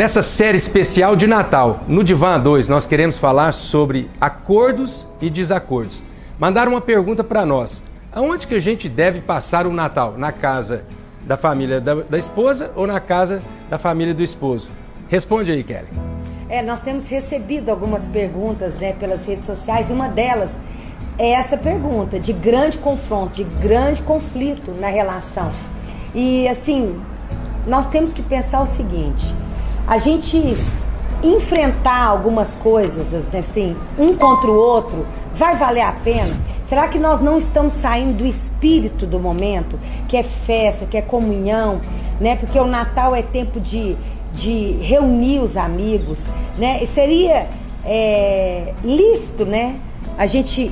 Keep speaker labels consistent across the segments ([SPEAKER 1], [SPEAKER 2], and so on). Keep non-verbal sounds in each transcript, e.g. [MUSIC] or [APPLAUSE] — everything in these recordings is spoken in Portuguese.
[SPEAKER 1] Nessa série especial de Natal, no Divã 2, nós queremos falar sobre acordos e desacordos. Mandaram uma pergunta para nós: aonde que a gente deve passar o Natal? Na casa da família da, da, esposa ou na casa da família do esposo? Responde aí, Kelly.
[SPEAKER 2] É, nós temos recebido algumas perguntas né, pelas redes sociais e uma delas é essa pergunta de grande confronto, de grande conflito na relação. E assim, nós temos que pensar o seguinte: a gente enfrentar algumas coisas, assim, um contra o outro, vai valer a pena? Será que nós não estamos saindo do espírito do momento, que é festa, que é comunhão, né? Porque o Natal é tempo de, de reunir os amigos, né? Seria é, lícito, né? A gente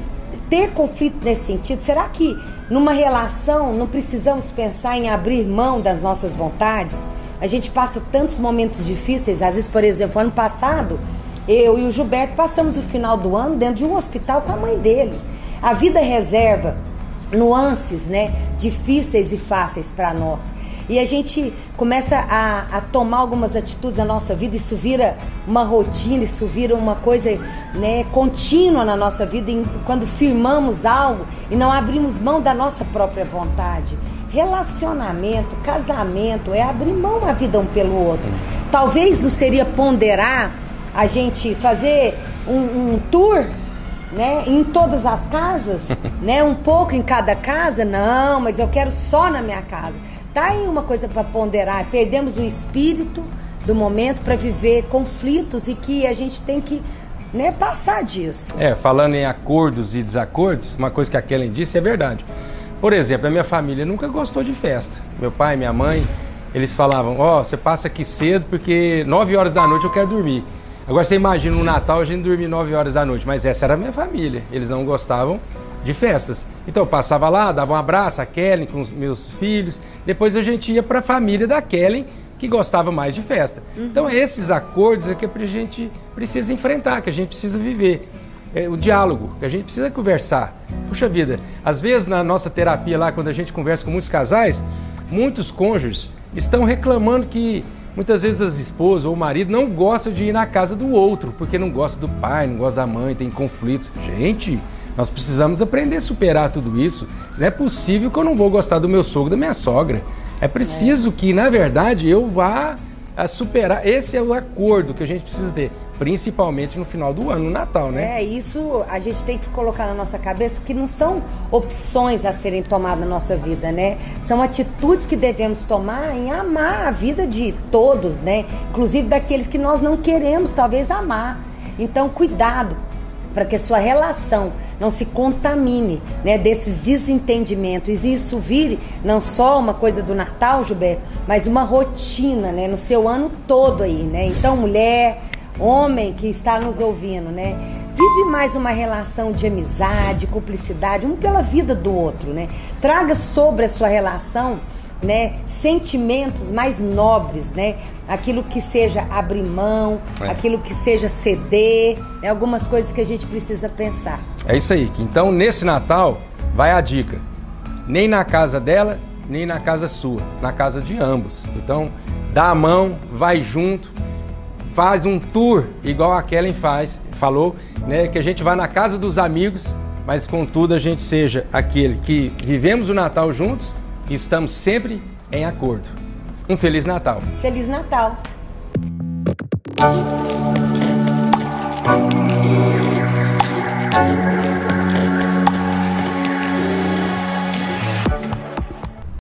[SPEAKER 2] ter conflito nesse sentido. Será que numa relação não precisamos pensar em abrir mão das nossas vontades? A gente passa tantos momentos difíceis, às vezes, por exemplo, ano passado, eu e o Gilberto passamos o final do ano dentro de um hospital com a mãe dele. A vida reserva nuances, né, difíceis e fáceis para nós. E a gente começa a, a, tomar algumas atitudes na nossa vida, isso vira uma rotina, isso vira uma coisa né, contínua na nossa vida, quando firmamos algo e não abrimos mão da nossa própria vontade. Relacionamento, casamento é abrir mão a vida um pelo outro. Talvez não seria ponderar a gente fazer um, um tour né, em todas as casas, [LAUGHS] né, um pouco em cada casa, não, mas eu quero só na minha casa. Tá aí uma coisa para ponderar. Perdemos o espírito do momento para viver conflitos e que a gente tem que né, passar disso.
[SPEAKER 1] É, falando em acordos e desacordos, uma coisa que a Kellen disse é verdade. Por exemplo, a minha família nunca gostou de festa. Meu pai, minha mãe, eles falavam: Ó, oh, você passa aqui cedo porque 9 horas da noite eu quero dormir. Agora você imagina no Natal a gente dormir 9 horas da noite, mas essa era a minha família. Eles não gostavam de festas. Então eu passava lá, dava um abraço a Kellen com os meus filhos. Depois a gente ia para a família da Kellen, que gostava mais de festa. Uhum. Então esses acordos é que a gente precisa enfrentar, que a gente precisa viver é, o diálogo, que a gente precisa conversar. Puxa vida, às vezes na nossa terapia lá, quando a gente conversa com muitos casais, muitos cônjuges estão reclamando que muitas vezes as esposas ou o marido não gostam de ir na casa do outro, porque não gosta do pai, não gosta da mãe, tem conflitos. Gente, nós precisamos aprender a superar tudo isso. Não é possível que eu não vou gostar do meu sogro, da minha sogra. É preciso é. que, na verdade, eu vá a superar. Esse é o acordo que a gente precisa ter, principalmente no final do ano, no Natal, né?
[SPEAKER 2] É, isso a gente tem que colocar na nossa cabeça que não são opções a serem tomadas na nossa vida, né? São atitudes que devemos tomar em amar a vida de todos, né? Inclusive daqueles que nós não queremos, talvez, amar. Então, cuidado para que a sua relação não se contamine né, desses desentendimentos e isso vire não só uma coisa do Natal, Gilberto, mas uma rotina né, no seu ano todo aí, né? Então, mulher, homem que está nos ouvindo, né? Vive mais uma relação de amizade, cumplicidade, um pela vida do outro, né? Traga sobre a sua relação né, sentimentos mais nobres, né? Aquilo que seja abrir mão, é. aquilo que seja ceder, né, algumas coisas que a gente precisa pensar.
[SPEAKER 1] É isso aí. Então, nesse Natal, vai a dica. Nem na casa dela, nem na casa sua, na casa de ambos. Então, dá a mão, vai junto, faz um tour igual a Kellen faz, falou, né, que a gente vai na casa dos amigos, mas contudo a gente seja aquele que vivemos o Natal juntos e estamos sempre em acordo. Um Feliz Natal.
[SPEAKER 2] Feliz Natal.